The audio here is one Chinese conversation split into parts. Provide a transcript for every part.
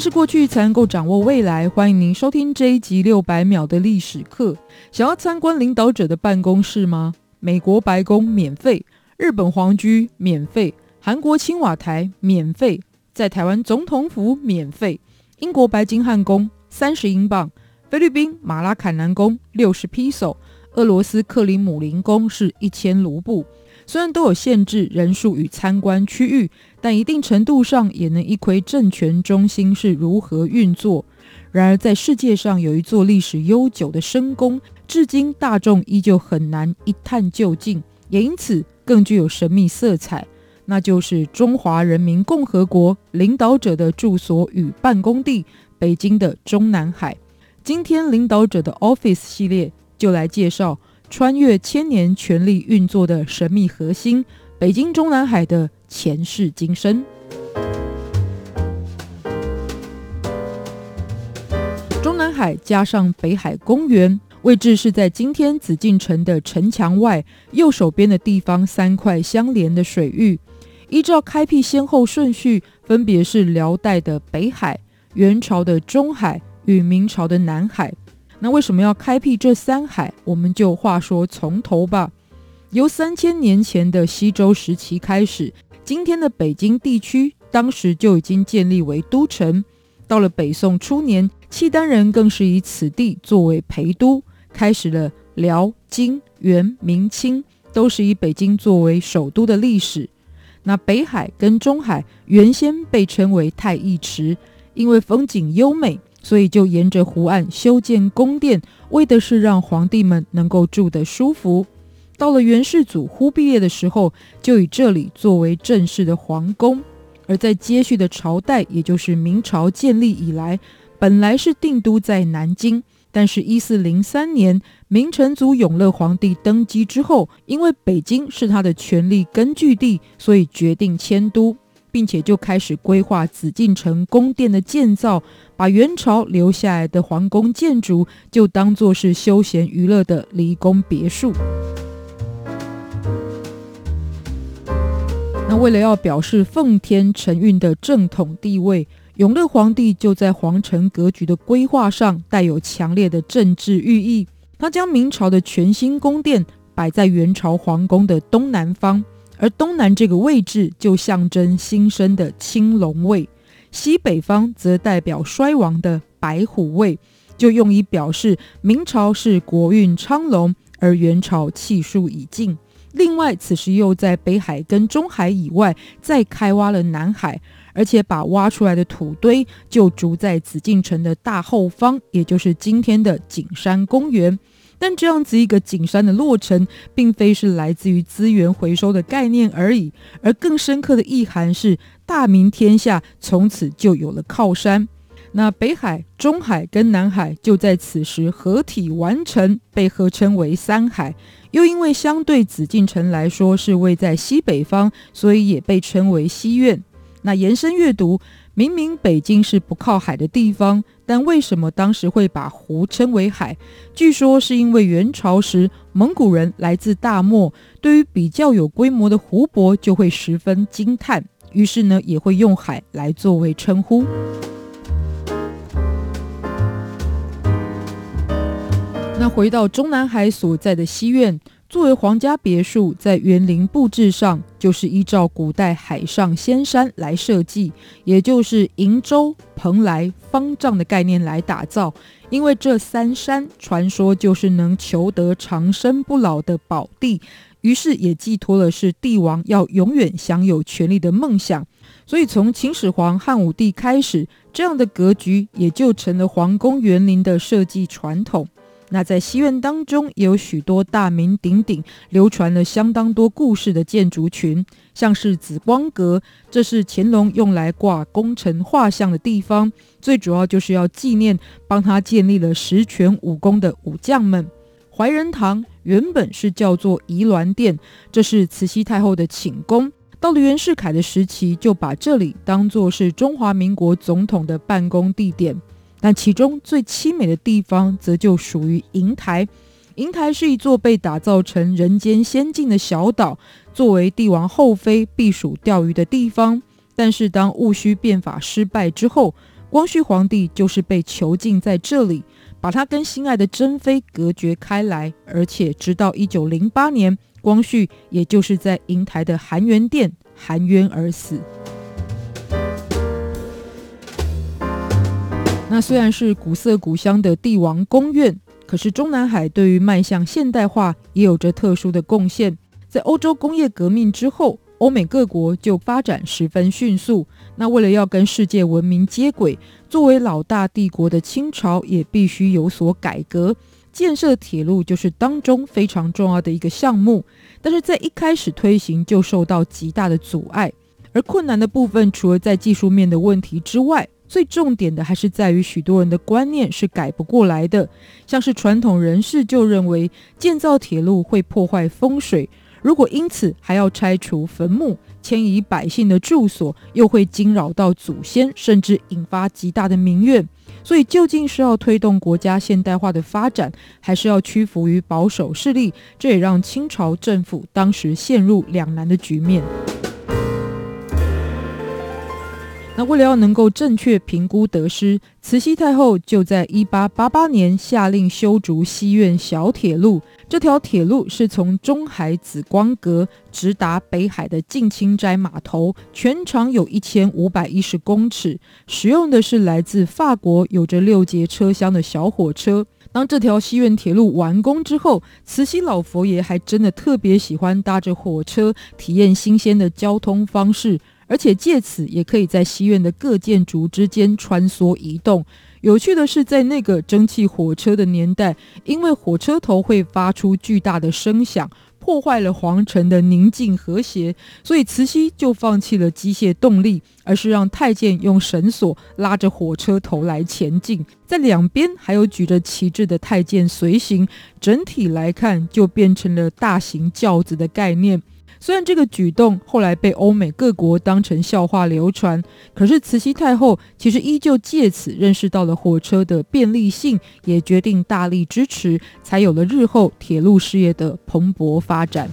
是过去，才能够掌握未来。欢迎您收听这一集六百秒的历史课。想要参观领导者的办公室吗？美国白宫免费，日本皇居免费，韩国青瓦台免费，在台湾总统府免费，英国白金汉宫三十英镑，菲律宾马拉坎南宫六十披索，俄罗斯克里姆林宫是一千卢布。虽然都有限制人数与参观区域，但一定程度上也能一窥政权中心是如何运作。然而，在世界上有一座历史悠久的深宫，至今大众依旧很难一探究竟，也因此更具有神秘色彩，那就是中华人民共和国领导者的住所与办公地——北京的中南海。今天，领导者的 Office 系列就来介绍。穿越千年权力运作的神秘核心——北京中南海的前世今生。中南海加上北海公园，位置是在今天紫禁城的城墙外右手边的地方，三块相连的水域。依照开辟先后顺序，分别是辽代的北海、元朝的中海与明朝的南海。那为什么要开辟这三海？我们就话说从头吧。由三千年前的西周时期开始，今天的北京地区当时就已经建立为都城。到了北宋初年，契丹人更是以此地作为陪都，开始了辽、金、元、明、清都是以北京作为首都的历史。那北海跟中海原先被称为太液池，因为风景优美。所以就沿着湖岸修建宫殿，为的是让皇帝们能够住得舒服。到了元世祖忽必烈的时候，就以这里作为正式的皇宫。而在接续的朝代，也就是明朝建立以来，本来是定都在南京，但是一四零三年明成祖永乐皇帝登基之后，因为北京是他的权力根据地，所以决定迁都。并且就开始规划紫禁城宫殿的建造，把元朝留下来的皇宫建筑就当作是休闲娱乐的离宫别墅。那为了要表示奉天承运的正统地位，永乐皇帝就在皇城格局的规划上带有强烈的政治寓意。他将明朝的全新宫殿摆在元朝皇宫的东南方。而东南这个位置就象征新生的青龙位，西北方则代表衰亡的白虎位，就用以表示明朝是国运昌隆，而元朝气数已尽。另外，此时又在北海跟中海以外再开挖了南海，而且把挖出来的土堆就筑在紫禁城的大后方，也就是今天的景山公园。但这样子一个景山的落成，并非是来自于资源回收的概念而已，而更深刻的意涵是大明天下从此就有了靠山。那北海、中海跟南海就在此时合体完成，被合称为三海。又因为相对紫禁城来说是位在西北方，所以也被称为西苑。那延伸阅读。明明北京是不靠海的地方，但为什么当时会把湖称为海？据说是因为元朝时蒙古人来自大漠，对于比较有规模的湖泊就会十分惊叹，于是呢也会用海来作为称呼。那回到中南海所在的西苑。作为皇家别墅，在园林布置上就是依照古代海上仙山来设计，也就是瀛洲、蓬莱、方丈的概念来打造。因为这三山传说就是能求得长生不老的宝地，于是也寄托了是帝王要永远享有权力的梦想。所以从秦始皇、汉武帝开始，这样的格局也就成了皇宫园林的设计传统。那在西苑当中也有许多大名鼎鼎、流传了相当多故事的建筑群，像是紫光阁，这是乾隆用来挂功臣画像的地方，最主要就是要纪念帮他建立了十全武功的武将们。怀仁堂原本是叫做宜銮殿，这是慈禧太后的寝宫。到了袁世凯的时期，就把这里当作是中华民国总统的办公地点。但其中最凄美的地方，则就属于瀛台。瀛台是一座被打造成人间仙境的小岛，作为帝王后妃避暑钓鱼的地方。但是当戊戌变法失败之后，光绪皇帝就是被囚禁在这里。把他跟心爱的珍妃隔绝开来，而且直到一九零八年，光绪也就是在瀛台的含元殿含冤而死。那虽然是古色古香的帝王宫苑，可是中南海对于迈向现代化也有着特殊的贡献。在欧洲工业革命之后，欧美各国就发展十分迅速。那为了要跟世界文明接轨，作为老大帝国的清朝也必须有所改革，建设铁路就是当中非常重要的一个项目。但是在一开始推行就受到极大的阻碍，而困难的部分除了在技术面的问题之外，最重点的还是在于许多人的观念是改不过来的。像是传统人士就认为建造铁路会破坏风水。如果因此还要拆除坟墓、迁移百姓的住所，又会惊扰到祖先，甚至引发极大的民怨。所以，究竟是要推动国家现代化的发展，还是要屈服于保守势力？这也让清朝政府当时陷入两难的局面。那为了要能够正确评估得失，慈禧太后就在一八八八年下令修筑西苑小铁路。这条铁路是从中海紫光阁直达北海的静清斋码头，全长有一千五百一十公尺，使用的是来自法国有着六节车厢的小火车。当这条西苑铁路完工之后，慈禧老佛爷还真的特别喜欢搭着火车，体验新鲜的交通方式。而且借此也可以在西苑的各建筑之间穿梭移动。有趣的是，在那个蒸汽火车的年代，因为火车头会发出巨大的声响，破坏了皇城的宁静和谐，所以慈禧就放弃了机械动力，而是让太监用绳索拉着火车头来前进，在两边还有举着旗帜的太监随行。整体来看，就变成了大型轿子的概念。虽然这个举动后来被欧美各国当成笑话流传，可是慈禧太后其实依旧借此认识到了火车的便利性，也决定大力支持，才有了日后铁路事业的蓬勃发展。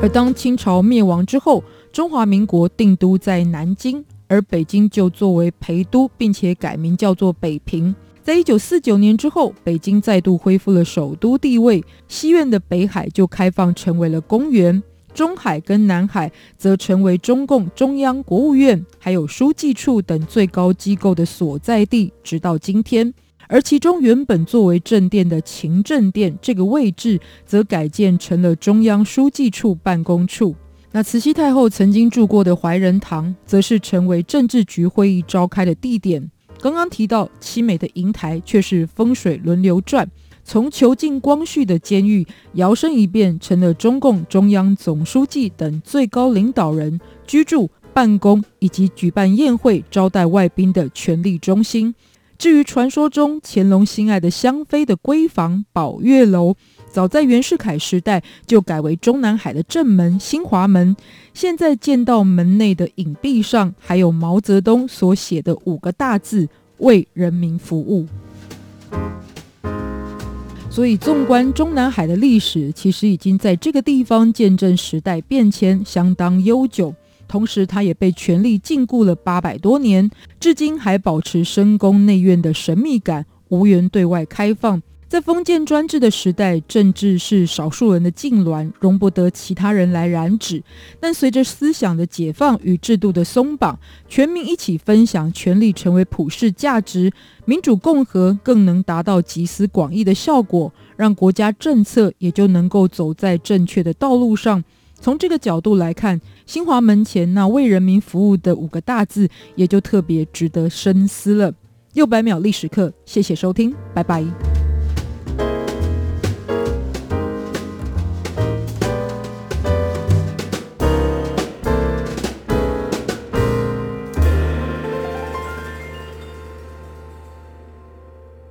而当清朝灭亡之后，中华民国定都在南京，而北京就作为陪都，并且改名叫做北平。在一九四九年之后，北京再度恢复了首都地位，西苑的北海就开放成为了公园，中海跟南海则成为中共中央国务院还有书记处等最高机构的所在地，直到今天。而其中原本作为正殿的勤政殿这个位置，则改建成了中央书记处办公处。那慈禧太后曾经住过的怀仁堂，则是成为政治局会议召开的地点。刚刚提到凄美的瀛台，却是风水轮流转，从囚禁光绪的监狱摇身一变成了中共中央总书记等最高领导人居住、办公以及举办宴会、招待外宾的权力中心。至于传说中乾隆心爱的香妃的闺房宝月楼，早在袁世凯时代就改为中南海的正门新华门。现在见到门内的影壁上，还有毛泽东所写的五个大字：“为人民服务”。所以，纵观中南海的历史，其实已经在这个地方见证时代变迁，相当悠久。同时，它也被权力禁锢了八百多年，至今还保持深宫内院的神秘感，无缘对外开放。在封建专制的时代，政治是少数人的痉挛，容不得其他人来染指。但随着思想的解放与制度的松绑，全民一起分享权力，成为普世价值，民主共和更能达到集思广益的效果，让国家政策也就能够走在正确的道路上。从这个角度来看，新华门前那为人民服务的五个大字，也就特别值得深思了。六百秒历史课，谢谢收听，拜拜。